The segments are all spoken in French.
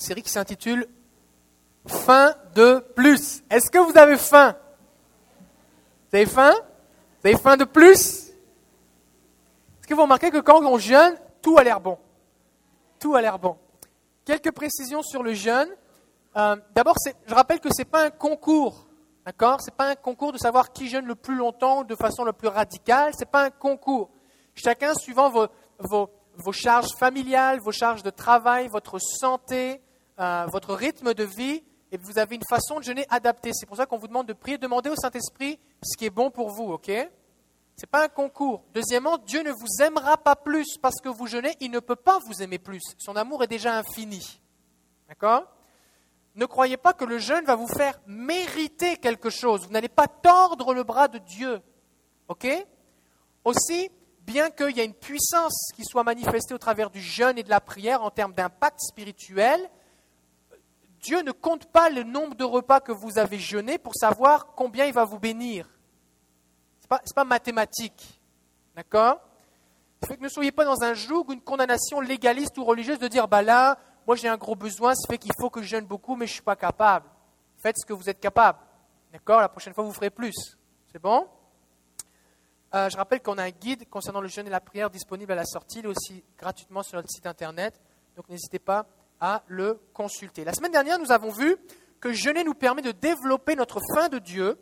une série qui s'intitule Faim de plus. Est-ce que vous avez faim? Vous avez faim? Vous avez faim de plus? Est-ce que vous remarquez que quand on jeûne, tout a l'air bon? Tout a l'air bon. Quelques précisions sur le jeûne. Euh, d'abord, je rappelle que ce n'est pas un concours. D'accord? Ce n'est pas un concours de savoir qui jeûne le plus longtemps de façon la plus radicale. Ce n'est pas un concours. Chacun, suivant vos, charges familiales, vos charges de travail, votre santé, euh, votre rythme de vie, et vous avez une façon de jeûner adaptée. C'est pour ça qu'on vous demande de prier, demander au Saint-Esprit ce qui est bon pour vous, ok? Ce n'est pas un concours. Deuxièmement, Dieu ne vous aimera pas plus parce que vous jeûnez, il ne peut pas vous aimer plus. Son amour est déjà infini. D'accord? Ne croyez pas que le jeûne va vous faire mériter quelque chose. Vous n'allez pas tordre le bras de Dieu. Ok? Aussi, bien qu'il y ait une puissance qui soit manifestée au travers du jeûne et de la prière en termes d'impact spirituel, Dieu ne compte pas le nombre de repas que vous avez jeûné pour savoir combien il va vous bénir. Ce n'est pas, mathématique. D'accord? Fait que ne soyez pas dans un joug ou une condamnation légaliste ou religieuse de dire bah là, moi j'ai un gros besoin, ça fait qu'il faut que je jeûne beaucoup, mais je ne suis pas capable. Faites ce que vous êtes capable. D'accord? La prochaine fois, vous ferez plus. C'est bon? Euh, Je rappelle qu'on a un guide concernant le jeûne et la prière disponible à la sortie, il est aussi gratuitement sur notre site internet. Donc n'hésitez pas à le consulter. La semaine dernière, nous avons vu que jeûner nous permet de développer notre faim de Dieu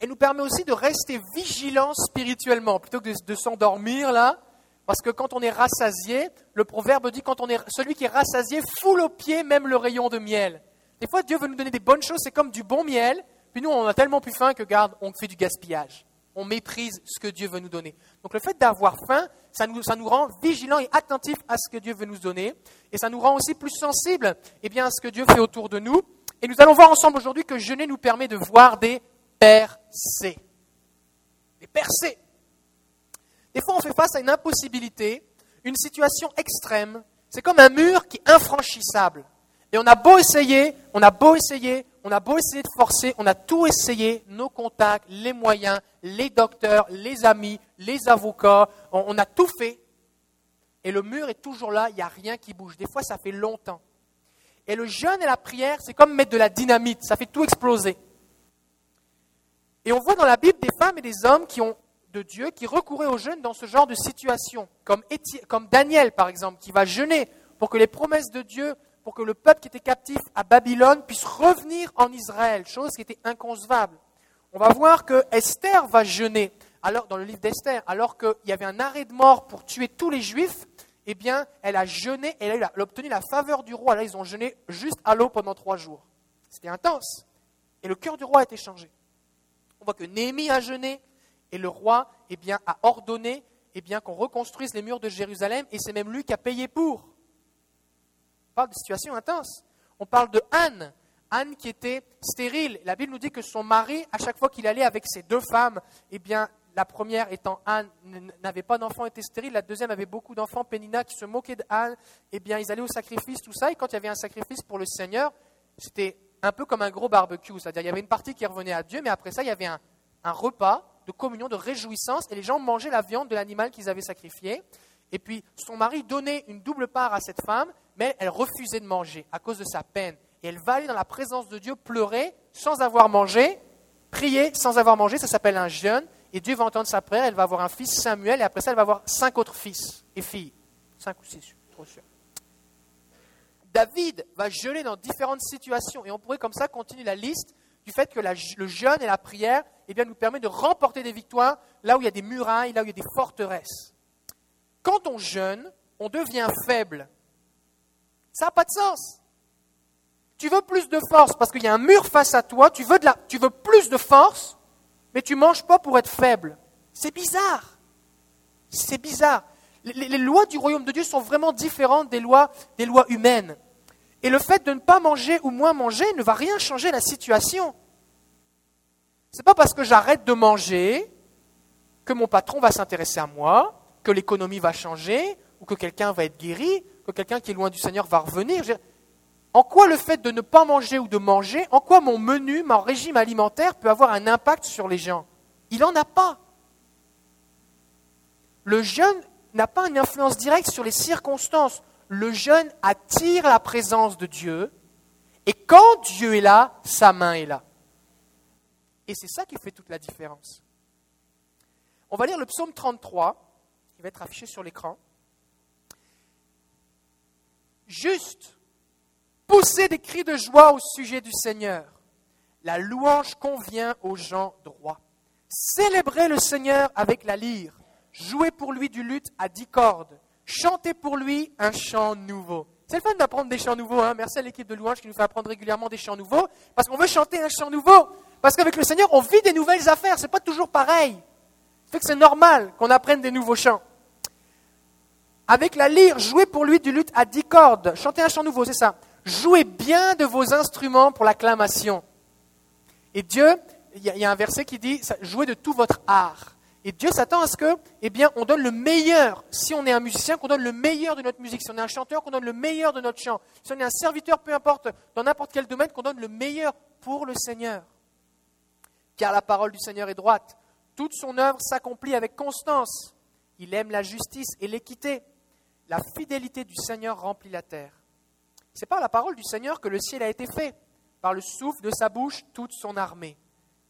et nous permet aussi de rester vigilant spirituellement plutôt que de, s'endormir là. Parce que quand on est rassasié, le proverbe dit quand on est celui qui est rassasié foule au pied même le rayon de miel. Des fois, Dieu veut nous donner des bonnes choses, c'est comme du bon miel. Puis nous, on a tellement plus faim que garde, on fait du gaspillage on méprise ce que Dieu veut nous donner. Donc le fait d'avoir faim, ça nous, ça rend vigilants et attentifs à ce que Dieu veut nous donner, et ça nous rend aussi plus sensibles eh à ce que Dieu fait autour de nous. Et nous allons voir ensemble aujourd'hui que jeûner nous permet de voir des percées. Des percées. Des fois, on fait face à une impossibilité, une situation extrême. C'est comme un mur qui est infranchissable. Et on a beau essayer, on a beau essayer, on a beau essayer de forcer, on a tout essayé, nos contacts, les moyens, les docteurs, les amis, les avocats, on, a tout fait. Et le mur est toujours là, il n'y a rien qui bouge. Des fois, ça fait longtemps. Et le jeûne et la prière, c'est comme mettre de la dynamite, ça fait tout exploser. Et on voit dans la Bible des femmes et des hommes qui ont de Dieu qui recouraient au jeûne dans ce genre de situation, comme, comme Daniel par exemple, qui va jeûner pour que les promesses de Dieu pour que le peuple qui était captif à Babylone puisse revenir en Israël, chose qui était inconcevable. On va voir que Esther va jeûner. Alors, dans le livre d'Esther, alors qu'il y avait un arrêt de mort pour tuer tous les juifs, eh bien, elle a jeûné et elle a obtenu la faveur du roi. Là, ils ont jeûné juste à l'eau pendant trois jours. C'était intense. Et le cœur du roi a été changé. On voit que Néhémie a jeûné et le roi eh a ordonné eh bien, qu'on reconstruise les murs de Jérusalem et c'est même lui qui a payé pour parle de situations intenses. On parle de Anne, Anne qui était stérile. La Bible nous dit que son mari, à chaque fois qu'il allait avec ses deux femmes, eh bien, la première étant Anne, n'avait pas d'enfants, était stérile. La deuxième avait beaucoup d'enfants, Pénina, qui se moquait d'Anne. Eh bien, ils allaient au sacrifice, tout ça. Et quand il y avait un sacrifice pour le Seigneur, c'était un peu comme un gros barbecue. C'est-à-dire, il y avait une partie qui revenait à Dieu, mais après ça, il y avait un, un repas de communion, de réjouissance, et les gens mangeaient la viande de l'animal qu'ils avaient sacrifié. Et puis, son mari donnait une double part à cette femme, mais elle refusait de manger à cause de sa peine. Et elle va aller dans la présence de Dieu pleurer sans avoir mangé, prier sans avoir mangé, ça s'appelle un jeûne. Et Dieu va entendre sa prière, elle va avoir un fils, Samuel, et après ça, elle va avoir cinq autres fils et filles. Cinq ou six, trop sûr. David va jeûner dans différentes situations, et on pourrait comme ça continuer la liste du fait que le jeûne et la prière eh bien, nous permet de remporter des victoires là où il y a des murailles, là où il y a des forteresses. Quand on jeûne, on devient faible. Ça n'a pas de sens. Tu veux plus de force parce qu'il y a un mur face à toi, tu veux, de la, tu veux plus de force, mais tu ne manges pas pour être faible. C'est bizarre. C'est bizarre. Les, lois du royaume de Dieu sont vraiment différentes des lois, des lois humaines. Et le fait de ne pas manger ou moins manger ne va rien changer la situation. Ce n'est pas parce que j'arrête de manger que mon patron va s'intéresser à moi, que l'économie va changer, ou que quelqu'un va être guéri, que quelqu'un qui est loin du Seigneur va revenir. En quoi le fait de ne pas manger ou de manger, en quoi mon menu, mon régime alimentaire peut avoir un impact sur les gens? Il n'en a pas. Le jeûne n'a pas une influence directe sur les circonstances. le jeûne attire la présence de Dieu, et quand Dieu est là, sa main est là. Et c'est ça qui fait toute la différence. On va lire le psaume 33, qui va être affiché sur l'écran. Juste, poussez des cris de joie au sujet du Seigneur. La louange convient aux gens droits. Célébrez le Seigneur avec la lyre. Jouez pour lui du luth à dix cordes. Chantez pour lui un chant nouveau. C'est le fun d'apprendre des chants nouveaux. Hein. Merci à l'équipe de louange qui nous fait apprendre régulièrement des chants nouveaux. Parce qu'on veut chanter un chant nouveau. Parce qu'avec le Seigneur, on vit des nouvelles affaires. C'est pas toujours pareil. C'est normal qu'on apprenne des nouveaux chants. Avec la lyre, jouez pour lui du luth à dix cordes. Chantez un chant nouveau, c'est ça. Jouez bien de vos instruments pour l'acclamation. Et Dieu, il y, a un verset qui dit jouez de tout votre art. Et Dieu s'attend à ce que, eh bien, on donne le meilleur. Si on est un musicien, qu'on donne le meilleur de notre musique. Si on est un chanteur, qu'on donne le meilleur de notre chant. Si on est un serviteur, peu importe, dans n'importe quel domaine, qu'on donne le meilleur pour le Seigneur. Car la parole du Seigneur est droite. Toute son œuvre s'accomplit avec constance. Il aime la justice et l'équité. La fidélité du Seigneur remplit la terre. C'est par la parole du Seigneur que le ciel a été fait, par le souffle de sa bouche toute son armée.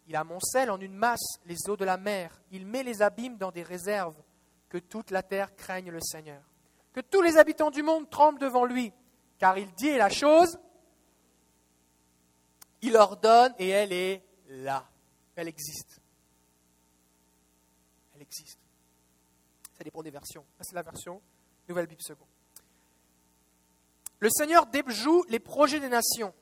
Il amoncelle en une masse les eaux de la mer, il met les abîmes dans des réserves, que toute la terre craigne le Seigneur. Que tous les habitants du monde tremblent devant lui, car il dit la chose, il ordonne et elle est là. Elle existe. Elle existe. Ça dépend des versions. C'est la version Nouvelle Bible seconde. Le Seigneur déjoue les projets des nations.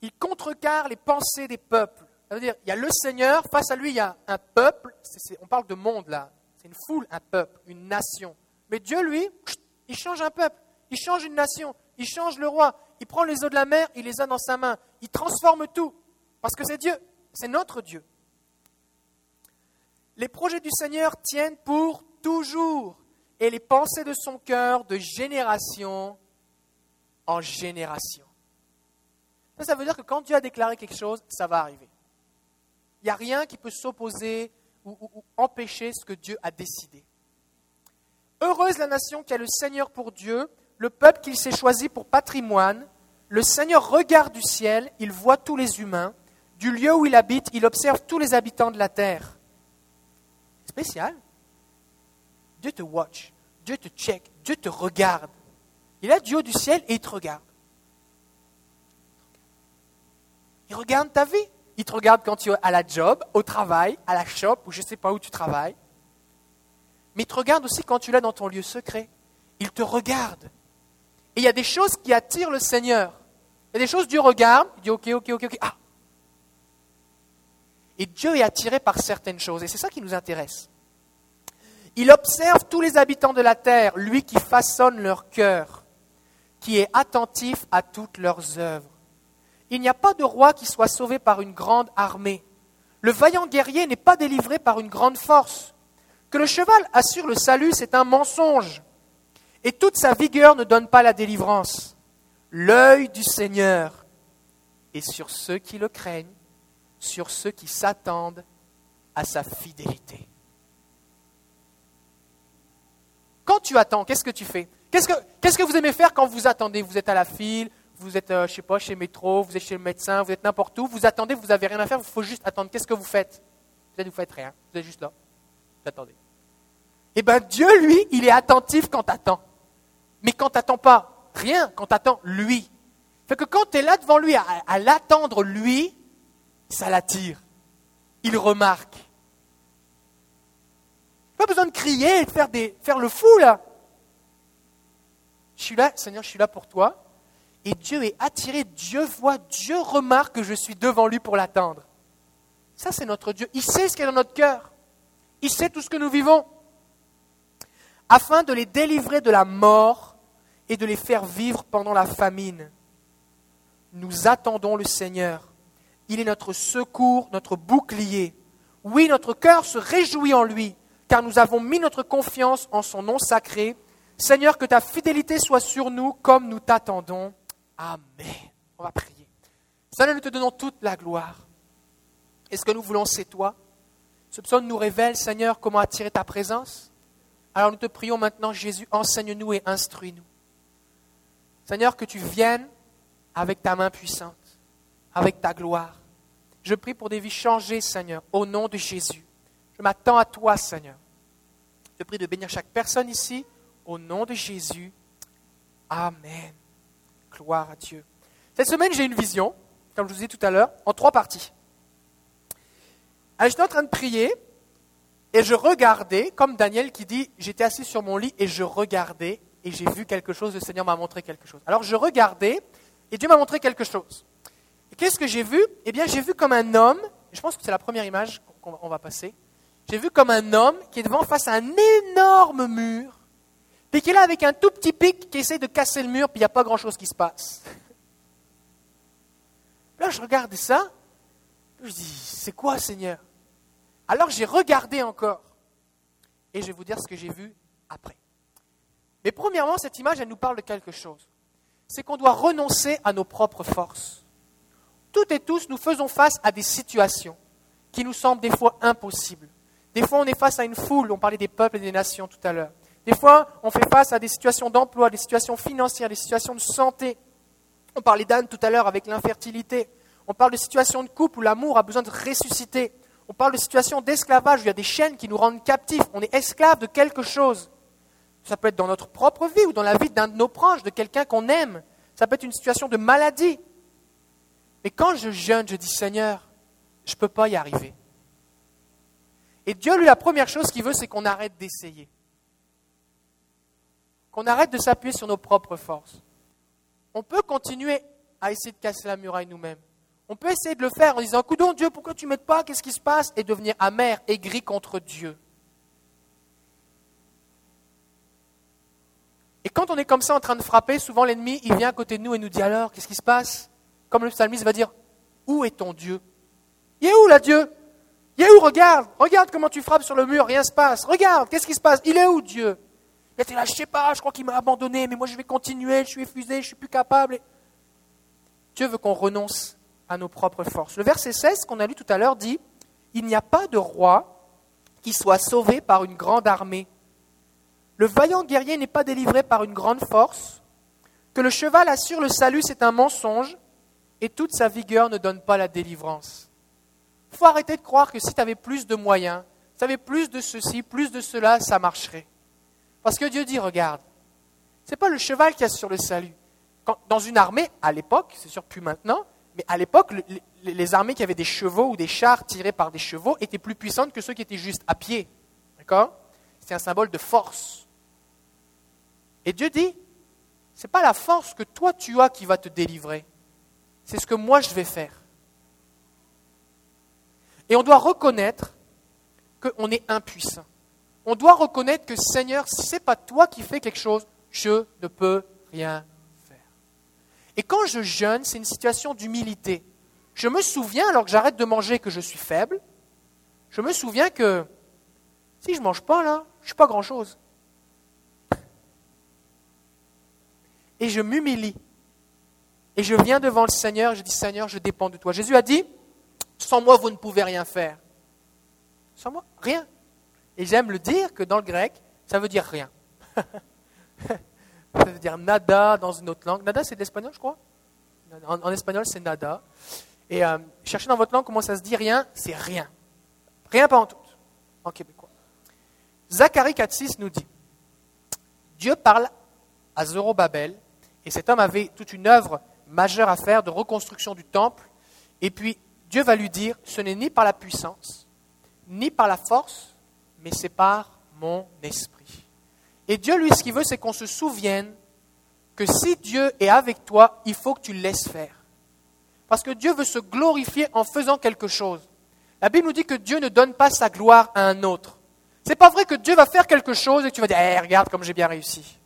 Il contrecarre les pensées des peuples. Ça veut dire, il y a le Seigneur, face à lui, il y a un peuple. on parle de monde là. C'est une foule, un peuple, une nation. Mais Dieu, lui, il change un peuple, il change une nation, il change le roi, il prend les eaux de la mer, il les a dans sa main, il transforme tout. Parce que c'est Dieu, c'est notre Dieu. Les projets du Seigneur tiennent pour toujours et les pensées de son cœur de génération en génération. Ça, ça veut dire que quand Dieu a déclaré quelque chose, ça va arriver. Il n'y a rien qui peut s'opposer ou, empêcher ce que Dieu a décidé. Heureuse la nation qui a le Seigneur pour Dieu, le peuple qu'il s'est choisi pour patrimoine. Le Seigneur regarde du ciel, il voit tous les humains. Du lieu où il habite, il observe tous les habitants de la terre. Spécial. Dieu te watch, Dieu te check, Dieu te regarde. Il a Dieu du ciel et il te regarde. Il regarde ta vie. Il te regarde quand tu es à la job, au travail, à la shop, ou je ne sais pas où tu travailles. Mais il te regarde aussi quand tu l'as dans ton lieu secret. Il te regarde. Et il y a des choses qui attirent le Seigneur. Il y a des choses, Dieu regarde, il dit ok, ok, ok, ok. Ah Et Dieu est attiré par certaines choses. Et c'est ça qui nous intéresse. Il observe tous les habitants de la terre, lui qui façonne leur cœur, qui est attentif à toutes leurs œuvres. Il n'y a pas de roi qui soit sauvé par une grande armée. Le vaillant guerrier n'est pas délivré par une grande force. Que le cheval assure le salut, c'est un mensonge. Et toute sa vigueur ne donne pas la délivrance. L'œil du Seigneur est sur ceux qui le craignent, sur ceux qui s'attendent à sa fidélité. Quand tu attends, qu'est-ce que tu fais? Qu'est-ce que, vous aimez faire quand vous attendez? Vous êtes à la file, vous êtes, euh, je sais pas, chez Métro, vous êtes chez le médecin, vous êtes n'importe où, vous attendez, vous n'avez rien à faire, il faut juste attendre. Qu'est-ce que vous faites? Vous ne faites rien, vous êtes juste là, vous attendez. Eh bien Dieu, lui, il est attentif quand tu attends. Mais quand tu n'attends pas rien, quand tu attends lui. Fait que quand tu es là devant lui, à, l'attendre lui, ça l'attire. Il remarque. Pas besoin de crier et de faire, des, faire le fou là. Je suis là, Seigneur, je suis là pour toi et Dieu est attiré, Dieu voit, Dieu remarque que je suis devant lui pour l'attendre. Ça, c'est notre Dieu. Il sait ce qu'il y a dans notre cœur. Il sait tout ce que nous vivons. Afin de les délivrer de la mort et de les faire vivre pendant la famine. Nous attendons le Seigneur. Il est notre secours, notre bouclier. Oui, notre cœur se réjouit en lui, car nous avons mis notre confiance en son nom sacré. Seigneur, que ta fidélité soit sur nous comme nous t'attendons. Amen. On va prier. Seigneur, nous te donnons toute la gloire. Et ce que nous voulons, c'est toi? Ce psaume nous révèle, Seigneur, comment attirer ta présence. Alors nous te prions maintenant, Jésus, enseigne-nous et instruis-nous. Seigneur, que tu viennes avec ta main puissante, avec ta gloire. Je prie pour des vies changées, Seigneur, au nom de Jésus. Je m'attends à toi, Seigneur. Je prie de bénir chaque personne ici, au nom de Jésus. Amen. Gloire à Dieu. Cette semaine, j'ai une vision, comme je vous disais tout à l'heure, en trois parties. j'étais en train de prier et je regardais, comme Daniel qui dit, j'étais assis sur mon lit et je regardais et j'ai vu quelque chose, le Seigneur m'a montré quelque chose. Alors je regardais et Dieu m'a montré quelque chose. Qu'est-ce que j'ai vu? Eh bien, j'ai vu comme un homme, je pense que c'est la première image qu'on va passer, j'ai vu comme un homme qui est devant face à un énorme mur, puis qui est là avec un tout petit pic qui essaie de casser le mur, puis il n'y a pas grand-chose qui se passe. Là, je regarde ça, je dis, c'est quoi Seigneur? Alors j'ai regardé encore, et je vais vous dire ce que j'ai vu après. Mais premièrement, cette image, elle nous parle de quelque chose. C'est qu'on doit renoncer à nos propres forces. Toutes et tous, nous faisons face à des situations qui nous semblent des fois impossibles. Des fois, on est face à une foule, on parlait des peuples et des nations tout à l'heure. Des fois, on fait face à des situations d'emploi, des situations financières, des situations de santé. On parlait d'Anne tout à l'heure avec l'infertilité. On parle de situations de couple où l'amour a besoin de ressusciter. On parle de situations d'esclavage où il y a des chaînes qui nous rendent captifs. On est esclave de quelque chose. Ça peut être dans notre propre vie ou dans la vie d'un de nos proches, de quelqu'un qu'on aime. Ça peut être une situation de maladie. Mais quand je jeûne, je dis Seigneur, je ne peux pas y arriver. Et Dieu, lui, la première chose qu'il veut, c'est qu'on arrête d'essayer. Qu'on arrête de s'appuyer sur nos propres forces. On peut continuer à essayer de casser la muraille nous-mêmes. On peut essayer de le faire en disant Coudon, Dieu, pourquoi tu ne m'aides pas? Qu'est-ce qui se passe? Et devenir amer, aigri contre Dieu. Et quand on est comme ça en train de frapper, souvent l'ennemi, il vient à côté de nous et nous dit alors, qu'est-ce qui se passe? Comme le psalmiste va dire, où est ton Dieu? Il est où là Dieu? Il est où Regarde, regarde comment tu frappes sur le mur, rien se passe. Regarde, qu'est-ce qui se passe? Il est où Dieu? Il était là, je sais pas, je crois qu'il m'a abandonné, mais moi je vais continuer, je suis épuisé, je suis plus capable. Dieu veut qu'on renonce à nos propres forces. Le verset 16 qu'on a lu tout à l'heure dit, il n'y a pas de roi qui soit sauvé par une grande armée le vaillant guerrier n'est pas délivré par une grande force, que le cheval assure le salut, c'est un mensonge, et toute sa vigueur ne donne pas la délivrance. Il faut arrêter de croire que si tu avais plus de moyens, si tu avais plus de ceci, plus de cela, ça marcherait. Parce que Dieu dit, regarde, ce n'est pas le cheval qui assure le salut. dans une armée, à l'époque, c'est sûr plus maintenant, mais à l'époque, les armées qui avaient des chevaux ou des chars tirés par des chevaux étaient plus puissantes que ceux qui étaient juste à pied. D'accord? C'est un symbole de force. Et Dieu dit, ce n'est pas la force que toi tu as qui va te délivrer, c'est ce que moi je vais faire. Et on doit reconnaître qu'on est impuissant. On doit reconnaître que Seigneur, si ce n'est pas toi qui fais quelque chose, je ne peux rien faire. Et quand je jeûne, c'est une situation d'humilité. Je me souviens, alors que j'arrête de manger, que je suis faible. Je me souviens que si je ne mange pas, là, je ne suis pas grand-chose. et je m'humilie. Et je viens devant le Seigneur, je dis Seigneur, je dépends de toi. Jésus a dit, sans moi, vous ne pouvez rien faire. Sans moi, rien. Et j'aime le dire que dans le grec, ça veut dire rien. ça veut dire nada dans une autre langue. Nada, c'est de l'espagnol, je crois. En, espagnol, c'est nada. Et euh, cherchez dans votre langue comment ça se dit rien, c'est rien. Rien pas en tout, en québécois. Zacharie 4.6 nous dit, Dieu parle à Zorobabel et cet homme avait toute une œuvre majeure à faire de reconstruction du temple. Et puis Dieu va lui dire, ce n'est ni par la puissance, ni par la force, mais c'est par mon esprit. Et Dieu, lui, ce qu'il veut, c'est qu'on se souvienne que si Dieu est avec toi, il faut que tu laisses faire. Parce que Dieu veut se glorifier en faisant quelque chose. La Bible nous dit que Dieu ne donne pas sa gloire à un autre. C'est pas vrai que Dieu va faire quelque chose et que tu vas dire, eh, regarde comme j'ai bien réussi.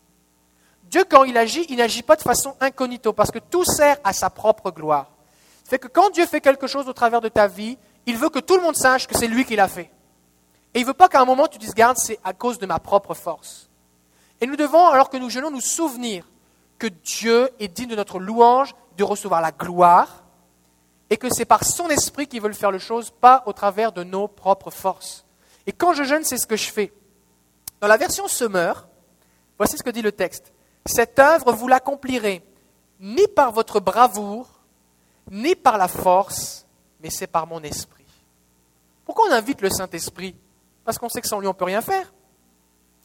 Dieu, quand il agit, il n'agit pas de façon incognito, parce que tout sert à sa propre gloire. C'est que quand Dieu fait quelque chose au travers de ta vie, il veut que tout le monde sache que c'est lui qui l'a fait. Et il ne veut pas qu'à un moment tu dises, garde, c'est à cause de ma propre force. Et nous devons, alors que nous jeûnons, nous souvenir que Dieu est digne de notre louange, de recevoir la gloire, et que c'est par son esprit qu'il veut faire le chose, pas au travers de nos propres forces. Et quand je jeûne, c'est ce que je fais. Dans la version Semeur, voici ce que dit le texte. Cette œuvre, vous l'accomplirez ni par votre bravoure, ni par la force, mais c'est par mon esprit. Pourquoi on invite le Saint-Esprit? Parce qu'on sait que sans lui, on ne peut rien faire.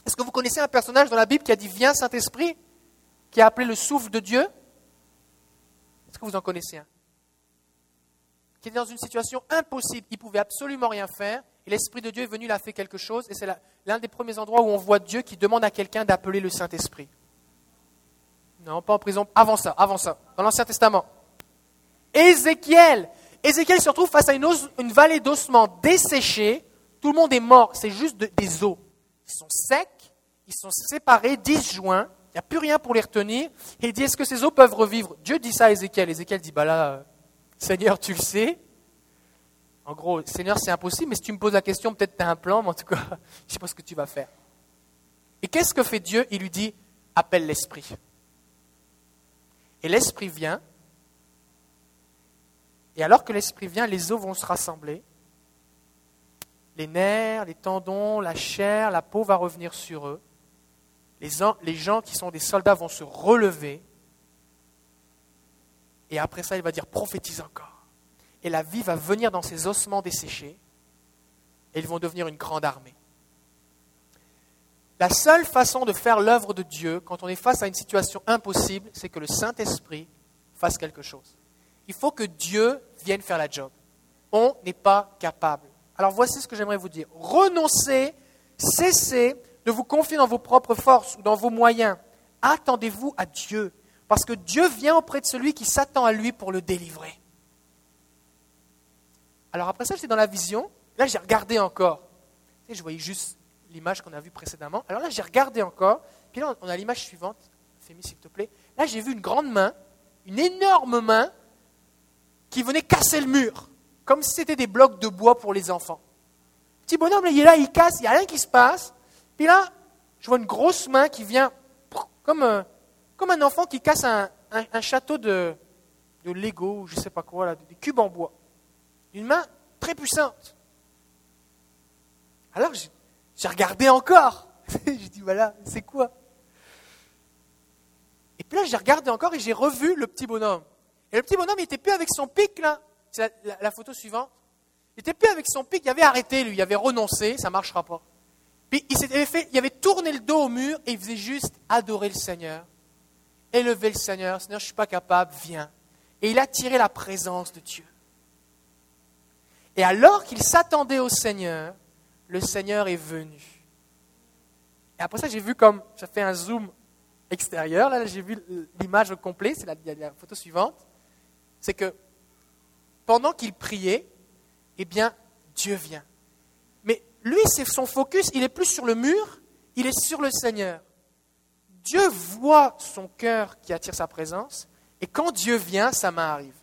Est-ce que vous connaissez un personnage dans la Bible qui a dit Viens Saint-Esprit Qui a appelé le souffle de Dieu? Est-ce que vous en connaissez un? Qui était dans une situation impossible, il ne pouvait absolument rien faire, et l'Esprit de Dieu est venu, il a fait quelque chose, et c'est l'un des premiers endroits où on voit Dieu qui demande à quelqu'un d'appeler le Saint-Esprit. Non, pas en prison, avant ça, avant ça, dans l'Ancien Testament. Ézéchiel Ézéchiel se retrouve face à une, vallée d'ossements desséchés, tout le monde est mort, c'est juste des os. Ils sont secs, ils sont séparés, disjoints, il n'y a plus rien pour les retenir. Et il dit, est-ce que ces eaux peuvent revivre? Dieu dit ça à Ézéchiel. Ézéchiel dit, bah là, euh, Seigneur, tu le sais. En gros, Seigneur, c'est impossible, mais si tu me poses la question, peut-être tu as un plan, mais en tout cas, je ne sais pas ce que tu vas faire. Et qu'est-ce que fait Dieu? Il lui dit, appelle l'Esprit. Et l'Esprit vient, et alors que l'Esprit vient, les os vont se rassembler, les nerfs, les tendons, la chair, la peau va revenir sur eux. Les, gens qui sont des soldats vont se relever. Et après ça, il va dire prophétise encore. Et la vie va venir dans ces ossements desséchés. Et ils vont devenir une grande armée. La seule façon de faire l'œuvre de Dieu quand on est face à une situation impossible, c'est que le Saint-Esprit fasse quelque chose. Il faut que Dieu vienne faire la job. On n'est pas capable. Alors voici ce que j'aimerais vous dire. Renoncez, cessez de vous confier dans vos propres forces ou dans vos moyens. Attendez-vous à Dieu, parce que Dieu vient auprès de celui qui s'attend à lui pour le délivrer. Alors après ça, j'étais dans la vision. Là, j'ai regardé encore. je voyais juste l'image qu'on a vue précédemment. Alors là, j'ai regardé encore. Puis là, on a l'image suivante. Fémi, s'il te plaît. Là, j'ai vu une grande main, une énorme main, qui venait casser le mur comme si c'était des blocs de bois pour les enfants. Petit bonhomme, il est là, il casse, il n'y a rien qui se passe. Puis là, je vois une grosse main qui vient, comme, un, comme un enfant qui casse un, château de, de Lego, je ne sais pas quoi, là, des cubes en bois. Une main très puissante. Alors, j'ai regardé encore. j'ai dit, voilà, c'est quoi? Et puis là, j'ai regardé encore et j'ai revu le petit bonhomme. Et le petit bonhomme, il n'était plus avec son pic, là. C'est la, photo suivante. Il n'était plus avec son pic, il avait arrêté, lui, il avait renoncé, ça ne marchera pas. Puis il s'était fait, il avait tourné le dos au mur et il faisait juste adorer le Seigneur, élever le Seigneur. Seigneur, je ne suis pas capable, viens. Et il a tiré la présence de Dieu. Et alors qu'il s'attendait au Seigneur, le Seigneur est venu. Et après ça, j'ai vu comme, ça fait un zoom extérieur, là, j'ai vu l'image complète, c'est la photo suivante. C'est que pendant qu'il priait, eh bien, Dieu vient. Mais lui, c'est son focus, il est plus sur le mur, il est sur le Seigneur. Dieu voit son cœur qui attire sa présence, et quand Dieu vient, sa main arrive.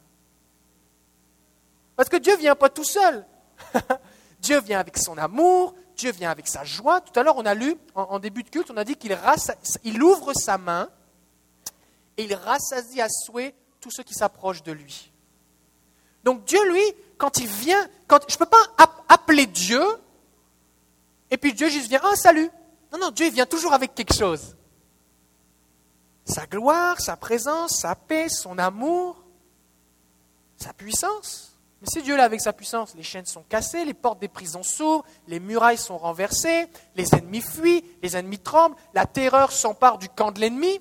Parce que Dieu ne vient pas tout seul. Dieu vient avec son amour, Dieu vient avec sa joie. Tout à l'heure, on a lu, en, début de culte, on a dit qu'il il ouvre sa main et il rassasie à souhait tous ceux qui s'approchent de lui. Donc Dieu, lui, quand il vient, quand, je ne peux pas appeler Dieu, et puis Dieu juste vient, ah salut. Non, non, Dieu vient toujours avec quelque chose. Sa gloire, sa présence, sa paix, son amour, sa puissance. Mais si Dieu là avec sa puissance, les chaînes sont cassées, les portes des prisons s'ouvrent, les murailles sont renversées, les ennemis fuient, les ennemis tremblent, la terreur s'empare du camp de l'ennemi.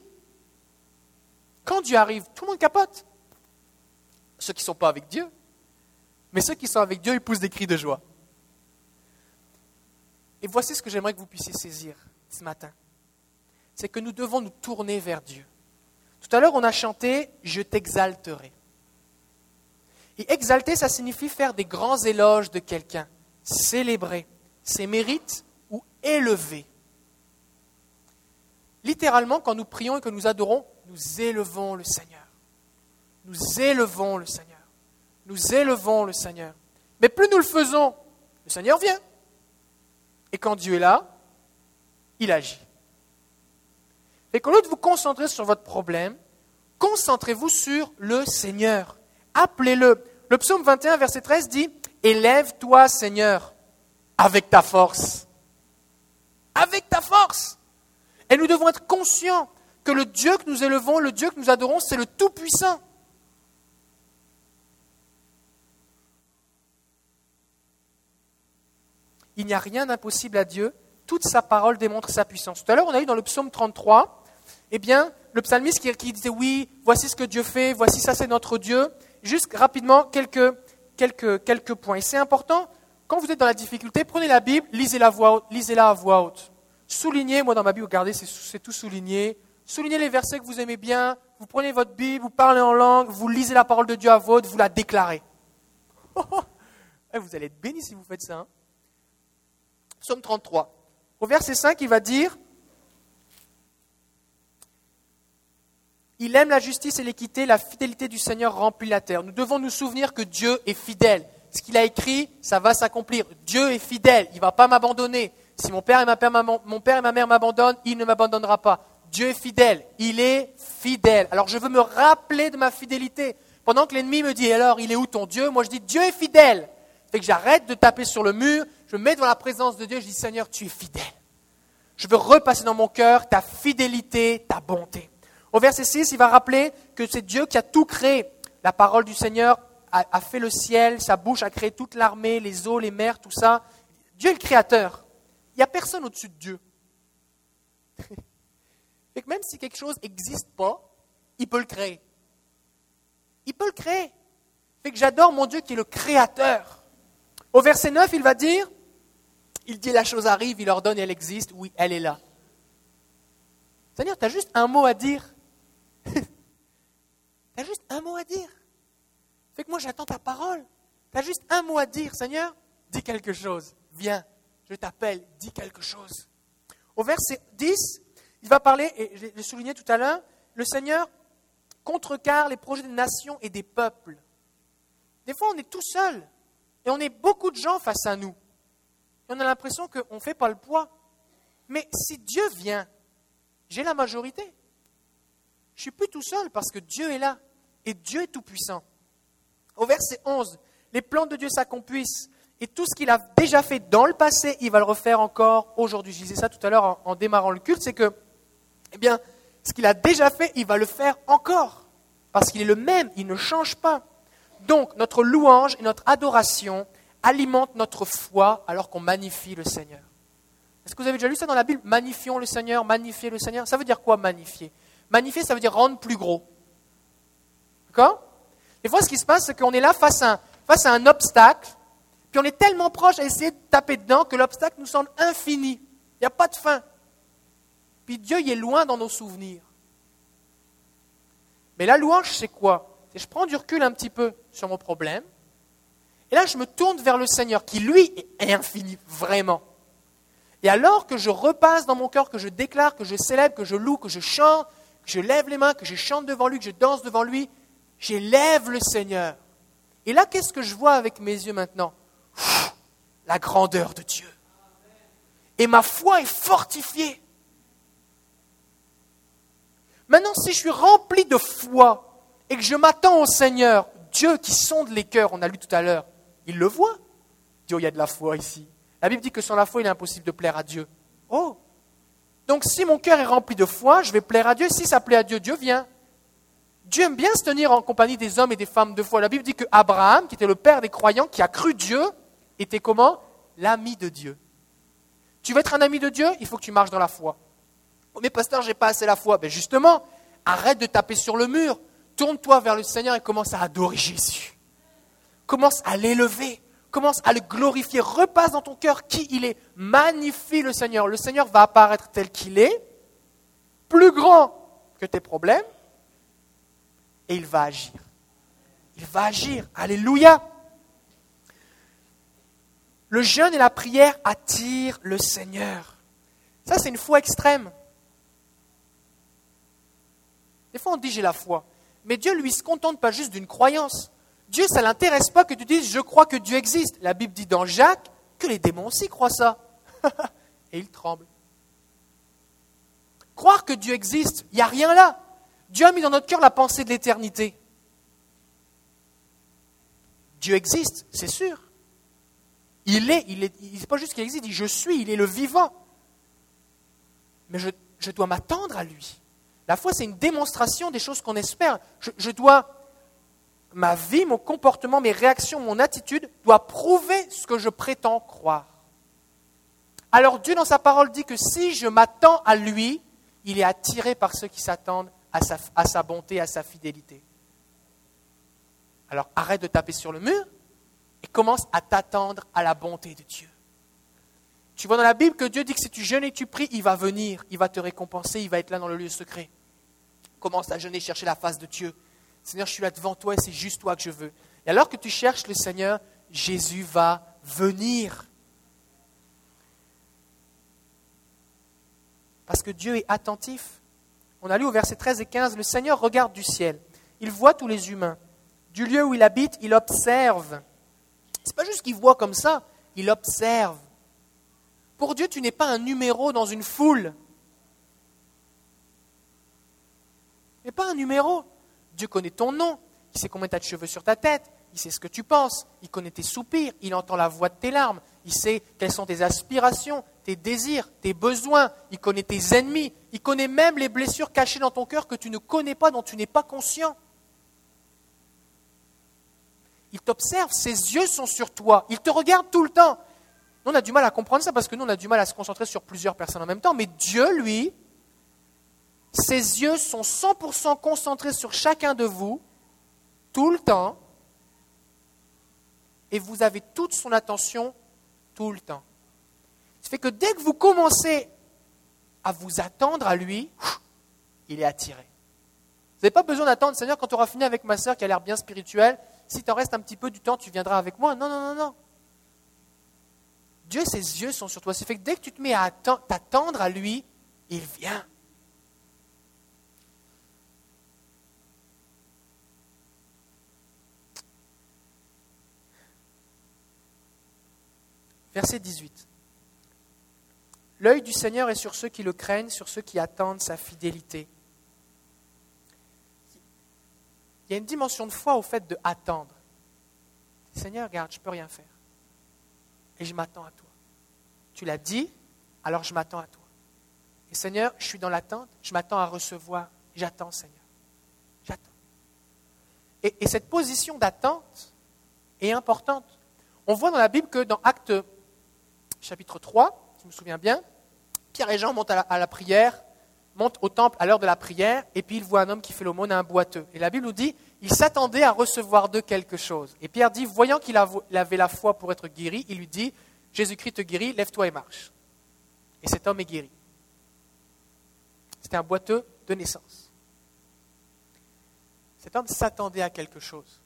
Quand Dieu arrive, tout le monde capote ceux qui ne sont pas avec Dieu. Mais ceux qui sont avec Dieu, ils poussent des cris de joie. Et voici ce que j'aimerais que vous puissiez saisir ce matin. C'est que nous devons nous tourner vers Dieu. Tout à l'heure, on a chanté Je t'exalterai. Et exalter, ça signifie faire des grands éloges de quelqu'un, célébrer ses mérites ou élever. Littéralement, quand nous prions et que nous adorons, nous élevons le Seigneur nous élevons le Seigneur. Nous élevons le Seigneur. Mais plus nous le faisons, le Seigneur vient. Et quand Dieu est là, il agit. Et qu'au lieu de vous concentrer sur votre problème, concentrez-vous sur le Seigneur. Appelez-le. Le psaume 21, verset 13 dit Élève-toi, Seigneur, avec ta force. Avec ta force. Et nous devons être conscients que le Dieu que nous élevons, le Dieu que nous adorons, c'est le Tout-Puissant. Il n'y a rien d'impossible à Dieu. Toute sa parole démontre sa puissance. Tout à l'heure, on a eu dans le psaume 33, eh bien, le psalmiste qui, disait oui, voici ce que Dieu fait, voici ça, c'est notre Dieu. Juste rapidement, quelques, quelques, quelques points. Et c'est important, quand vous êtes dans la difficulté, prenez la Bible, lisez-la, lisez-la à voix haute. Soulignez, moi dans ma Bible, regardez, c'est tout souligné. Soulignez les versets que vous aimez bien, vous prenez votre Bible, vous parlez en langue, vous lisez la parole de Dieu à haute, vous la déclarez. Eh, vous allez être béni si vous faites ça. Hein. Psaume 33. Au verset 5, il va dire Il aime la justice et l'équité, la fidélité du Seigneur remplit la terre. Nous devons nous souvenir que Dieu est fidèle. Ce qu'il a écrit, ça va s'accomplir. Dieu est fidèle, il ne va pas m'abandonner. Si mon père et ma mère m'abandonnent, il ne m'abandonnera pas. Dieu est fidèle, il est fidèle. Alors je veux me rappeler de ma fidélité. Pendant que l'ennemi me dit alors, il est où ton Dieu? Moi je dis Dieu est fidèle. Fait que j'arrête de taper sur le mur, je me mets devant la présence de Dieu, je dis Seigneur, tu es fidèle. Je veux repasser dans mon cœur ta fidélité, ta bonté. Au verset 6, il va rappeler que c'est Dieu qui a tout créé. La parole du Seigneur a, fait le ciel, sa bouche a créé toute l'armée, les eaux, les mers, tout ça. Dieu est le créateur. Il n'y a personne au-dessus de Dieu. Et que même si quelque chose n'existe pas, il peut le créer. Il peut le créer. Fait que j'adore mon Dieu qui est le créateur. Au verset 9, il va dire, il dit la chose arrive, il ordonne elle existe, oui, elle est là. C'est-à-dire, tu as juste un mot à dire. tu as juste un mot à dire. Fait que moi, j'attends ta parole. Tu as juste un mot à dire, Seigneur, dis quelque chose. Viens, je t'appelle, dis quelque chose. Au verset 10, il va parler, et je l'ai souligné tout à l'heure, le Seigneur contrecarre les projets des nations et des peuples. Des fois, on est tout seul. Et on est beaucoup de gens face à nous. Et on a l'impression qu'on ne fait pas le poids. Mais si Dieu vient, j'ai la majorité. Je ne suis plus tout seul parce que Dieu est là. Et Dieu est tout-puissant. Au verset 11, les plans de Dieu s'accomplissent. Et tout ce qu'il a déjà fait dans le passé, il va le refaire encore aujourd'hui. Je disais ça tout à l'heure en, en, démarrant le culte, c'est que, eh bien, ce qu'il a déjà fait, il va le faire encore. Parce qu'il est le même, il ne change pas. Donc, notre louange et notre adoration alimentent notre foi alors qu'on magnifie le Seigneur. Est-ce que vous avez déjà lu ça dans la Bible? Magnifions le Seigneur, magnifier le Seigneur. Ça veut dire quoi magnifier? Magnifier, ça veut dire rendre plus gros. D'accord? Des fois, ce qui se passe, c'est qu'on est là face à, un, face à un obstacle, puis on est tellement proche à essayer de taper dedans que l'obstacle nous semble infini. Il n'y a pas de fin. Puis Dieu, il est loin dans nos souvenirs. Mais la louange, c'est quoi? Je prends du recul un petit peu sur mon problème. Et là, je me tourne vers le Seigneur qui, lui, est infini, vraiment. Et alors que je repasse dans mon cœur, que je déclare, que je célèbre, que je loue, que je chante, que je lève les mains, que je chante devant lui, que je danse devant lui, j'élève le Seigneur. Et là, qu'est-ce que je vois avec mes yeux maintenant? La grandeur de Dieu. Et ma foi est fortifiée. Maintenant, si je suis rempli de foi, et que je m'attends au Seigneur, Dieu qui sonde les cœurs, on a lu tout à l'heure, il le voit. Dieu, il y a de la foi ici. La Bible dit que sans la foi, il est impossible de plaire à Dieu. Oh Donc si mon cœur est rempli de foi, je vais plaire à Dieu. Si ça plaît à Dieu, Dieu vient. Dieu aime bien se tenir en compagnie des hommes et des femmes de foi. La Bible dit que Abraham, qui était le père des croyants, qui a cru Dieu, était comment? L'ami de Dieu. Tu veux être un ami de Dieu? Il faut que tu marches dans la foi. Oh, mais pasteur, j'ai pas assez la foi. Ben justement, arrête de taper sur le mur. Tourne-toi vers le Seigneur et commence à adorer Jésus. Commence à l'élever. Commence à le glorifier. Repasse dans ton cœur qui il est. Magnifie le Seigneur. Le Seigneur va apparaître tel qu'il est, plus grand que tes problèmes, et il va agir. Il va agir. Alléluia. Le jeûne et la prière attirent le Seigneur. Ça, c'est une foi extrême. Des fois, on dit j'ai la foi. Mais Dieu, lui, se contente pas juste d'une croyance. Dieu, ça ne l'intéresse pas que tu dises je crois que Dieu existe. La Bible dit dans Jacques que les démons aussi croient ça. Et ils tremblent. Croire que Dieu existe, il n'y a rien là. Dieu a mis dans notre cœur la pensée de l'éternité. Dieu existe, c'est sûr. Il est, il est, pas juste qu'il existe, il dit je suis, il est le vivant. Mais je dois m'attendre à lui. La foi, c'est une démonstration des choses qu'on espère. Je, dois, ma vie, mon comportement, mes réactions, mon attitude doit prouver ce que je prétends croire. Alors Dieu, dans sa parole, dit que si je m'attends à lui, il est attiré par ceux qui s'attendent à sa, à sa bonté, à sa fidélité. Alors arrête de taper sur le mur et commence à t'attendre à la bonté de Dieu. Tu vois dans la Bible que Dieu dit que si tu jeûnes et tu pries, il va venir, il va te récompenser, il va être là dans le lieu secret. Commence à jeûner, chercher la face de Dieu. Seigneur, je suis là devant toi et c'est juste toi que je veux. Et alors que tu cherches le Seigneur, Jésus va venir. Parce que Dieu est attentif. On a lu au verset 13 et 15, le Seigneur regarde du ciel. Il voit tous les humains. Du lieu où il habite, il observe. Ce n'est pas juste qu'il voit comme ça, il observe. Pour Dieu, tu n'es pas un numéro dans une foule. N'es pas un numéro. Dieu connaît ton nom, il sait combien tu as de cheveux sur ta tête, il sait ce que tu penses, il connaît tes soupirs, il entend la voix de tes larmes, il sait quelles sont tes aspirations, tes désirs, tes besoins, il connaît tes ennemis, il connaît même les blessures cachées dans ton cœur que tu ne connais pas, dont tu n'es pas conscient. Il t'observe, ses yeux sont sur toi, il te regarde tout le temps. Nous, on a du mal à comprendre ça parce que nous, on a du mal à se concentrer sur plusieurs personnes en même temps. Mais Dieu, lui, ses yeux sont 100% concentrés sur chacun de vous, tout le temps, et vous avez toute son attention tout le temps. Ça fait que dès que vous commencez à vous attendre à lui, il est attiré. Vous n'avez pas besoin d'attendre, Seigneur, quand tu auras fini avec ma soeur qui a l'air bien spirituelle, si tu en restes un petit peu du temps, tu viendras avec moi. Non, non, non, non. Dieu, ses yeux sont sur toi. C'est fait que dès que tu te mets à t'attendre à lui, il vient. Verset 18. L'œil du Seigneur est sur ceux qui le craignent, sur ceux qui attendent sa fidélité. Il y a une dimension de foi au fait de attendre. Seigneur, regarde, je ne peux rien faire et je m'attends à toi. Tu l'as dit, alors je m'attends à toi. Et Seigneur, je suis dans l'attente, je m'attends à recevoir, j'attends Seigneur. J'attends. Et, et, cette position d'attente est importante. On voit dans la Bible que dans Acte chapitre 3, si je me souviens bien, Pierre et Jean montent à la, prière, montent au temple à l'heure de la prière, et puis ils voient un homme qui fait l'aumône à un boiteux. Et la Bible nous dit, il s'attendait à recevoir d'eux quelque chose. Et Pierre dit, voyant qu'il avait la foi pour être guéri, il lui dit, Jésus-Christ te guérit, lève-toi et marche. Et cet homme est guéri. C'était un boiteux de naissance. Cet homme s'attendait à quelque chose.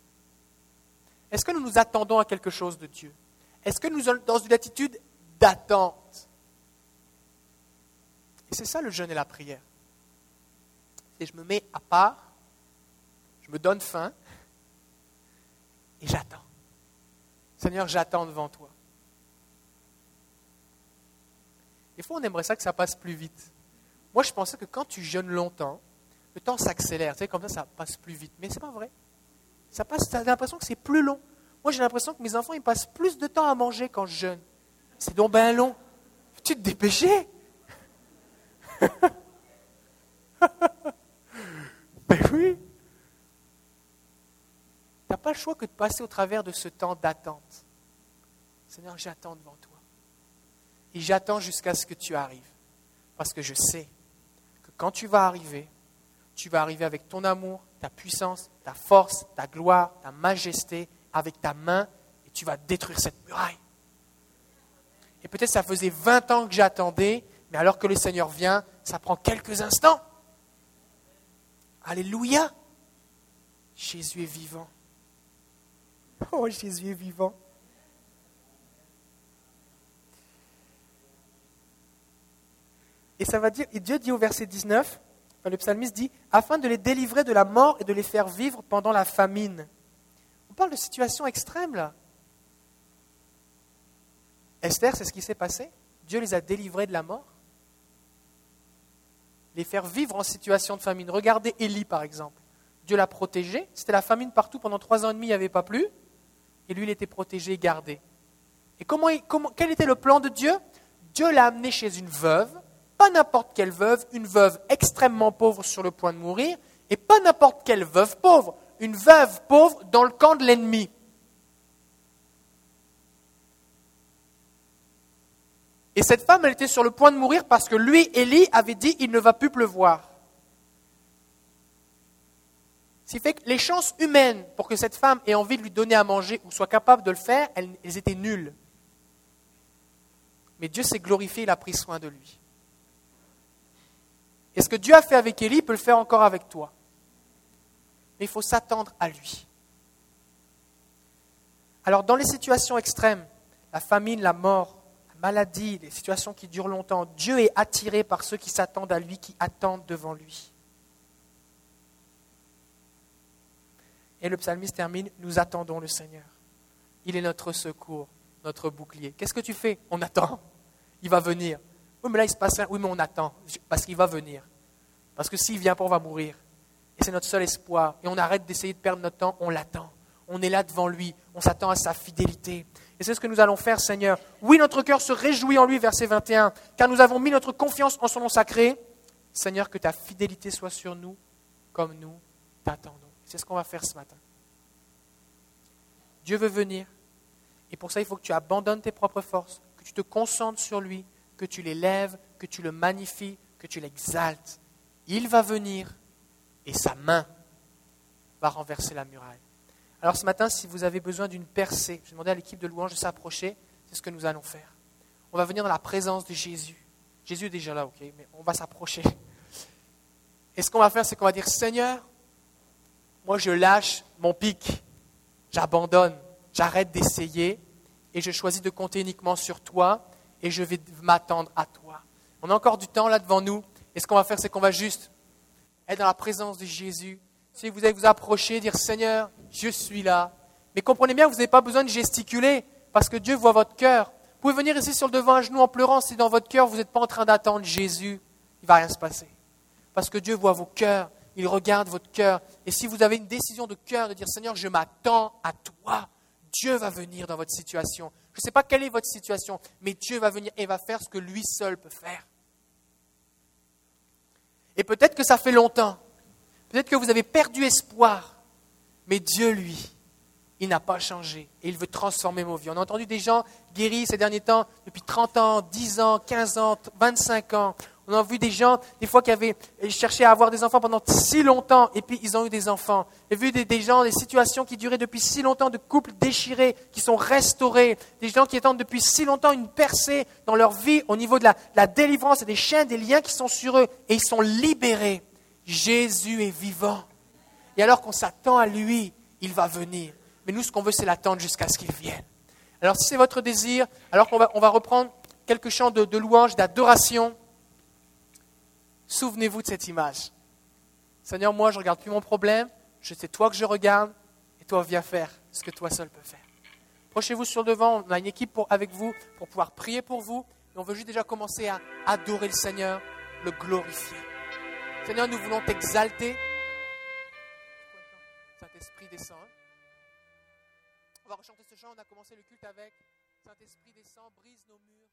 Est-ce que nous nous attendons à quelque chose de Dieu? Est-ce que nous sommes dans une attitude d'attente Et c'est ça le jeûne et la prière. Et je me mets à part je me donne faim et j'attends. Seigneur, j'attends devant toi. Des fois, on aimerait ça que ça passe plus vite. Moi, je pensais que quand tu jeûnes longtemps, le temps s'accélère. Tu sais, comme ça, ça passe plus vite. Mais ce n'est pas vrai. Ça passe, tu as l'impression que c'est plus long. Moi, j'ai l'impression que mes enfants, ils passent plus de temps à manger quand je jeûne. C'est donc bien long. Tu te dépêcher? Ben oui. Tu n'as pas le choix que de passer au travers de ce temps d'attente. Seigneur, j'attends devant toi. Et j'attends jusqu'à ce que tu arrives. Parce que je sais que quand tu vas arriver, tu vas arriver avec ton amour, ta puissance, ta force, ta gloire, ta majesté, avec ta main, et tu vas détruire cette muraille. Et peut-être ça faisait 20 ans que j'attendais, mais alors que le Seigneur vient, ça prend quelques instants. Alléluia. Jésus est vivant. Oh, Jésus est vivant. Et ça va dire, et Dieu dit au verset 19, le psalmiste dit, afin de les délivrer de la mort et de les faire vivre pendant la famine. On parle de situation extrême là. Esther, c'est ce qui s'est passé. Dieu les a délivrés de la mort. Les faire vivre en situation de famine. Regardez Élie par exemple. Dieu l'a protégé. C'était la famine partout pendant trois ans et demi, il n'y avait pas plus et lui, il était protégé et gardé. Et comment, comment, quel était le plan de Dieu? Dieu l'a amené chez une veuve pas n'importe quelle veuve, une veuve extrêmement pauvre sur le point de mourir, et pas n'importe quelle veuve pauvre, une veuve pauvre dans le camp de l'ennemi. Et cette femme, elle était sur le point de mourir parce que lui, Élie, avait dit il ne va plus pleuvoir. Ce qui fait que les chances humaines pour que cette femme ait envie de lui donner à manger ou soit capable de le faire, elles, étaient nulles. Mais Dieu s'est glorifié, il a pris soin de lui. Et ce que Dieu a fait avec Élie peut le faire encore avec toi. Mais il faut s'attendre à lui. Alors dans les situations extrêmes, la famine, la mort, maladie, des situations qui durent longtemps, Dieu est attiré par ceux qui s'attendent à lui, qui attendent devant lui. Et le psalmiste termine, nous attendons le Seigneur. Il est notre secours, notre bouclier. Qu'est-ce que tu fais? On attend. Il va venir. Oui, mais là, il se passe rien. Oui, mais on attend. Parce qu'il va venir. Parce que s'il vient pas, on va mourir. Et c'est notre seul espoir. Et on arrête d'essayer de perdre notre temps. On l'attend. On est là devant lui. On s'attend à sa fidélité. Et c'est ce que nous allons faire, Seigneur. Oui, notre cœur se réjouit en lui, verset 21, car nous avons mis notre confiance en son nom sacré. Seigneur, que ta fidélité soit sur nous comme nous t'attendons. C'est ce qu'on va faire ce matin. Dieu veut venir. Et pour ça, il faut que tu abandonnes tes propres forces, que tu te concentres sur lui, que tu l'élèves, que tu le magnifies, que tu l'exaltes. Il va venir et sa main va renverser la muraille. Alors ce matin, si vous avez besoin d'une percée, je vais demander à l'équipe de louange de s'approcher, c'est ce que nous allons faire. On va venir dans la présence de Jésus. Jésus est déjà là, ok, mais on va s'approcher. Et ce qu'on va faire, c'est qu'on va dire, Seigneur, moi je lâche mon pic, j'abandonne, j'arrête d'essayer et je choisis de compter uniquement sur toi et je vais m'attendre à toi. On a encore du temps là devant nous et ce qu'on va faire, c'est qu'on va juste être dans la présence de Jésus si vous allez vous approcher, dire Seigneur, je suis là. Mais comprenez bien vous n'avez pas besoin de gesticuler parce que Dieu voit votre cœur. Vous pouvez venir ici sur le devant un genou en pleurant si dans votre cœur vous n'êtes pas en train d'attendre Jésus. Il ne va rien se passer. Parce que Dieu voit vos cœurs, il regarde votre cœur. Et si vous avez une décision de cœur de dire Seigneur, je m'attends à toi, Dieu va venir dans votre situation. Je ne sais pas quelle est votre situation, mais Dieu va venir et va faire ce que lui seul peut faire. Et peut-être que ça fait longtemps. Peut-être que vous avez perdu espoir, mais Dieu, lui, il n'a pas changé et il veut transformer vos vies. On a entendu des gens guéris ces derniers temps depuis 30 ans, 10 ans, 15 ans, 25 ans. On a vu des gens, des fois, qui avaient cherché à avoir des enfants pendant si longtemps, et puis ils ont eu des enfants. J'ai vu des, gens, des situations qui duraient depuis si longtemps, de couples déchirés, qui sont restaurés, des gens qui attendent depuis si longtemps une percée dans leur vie au niveau de la, la délivrance des chaînes, des liens qui sont sur eux, et ils sont libérés. Jésus est vivant. Et alors qu'on s'attend à lui, il va venir. Mais nous, ce qu'on veut, c'est l'attendre jusqu'à ce qu'il vienne. Alors, si c'est votre désir, alors qu'on va, on va reprendre quelques chants de, louange, d'adoration, souvenez-vous de cette image. Seigneur, moi, je ne regarde plus mon problème, sais toi que je regarde, et toi, viens faire ce que toi seul peux faire. Approchez-vous sur devant, on a une équipe avec vous pour pouvoir prier pour vous, et on veut juste déjà commencer à adorer le Seigneur, le glorifier. Seigneur, nous voulons t'exalter. On a commencé le culte avec Saint-Esprit descend, brise nos murs.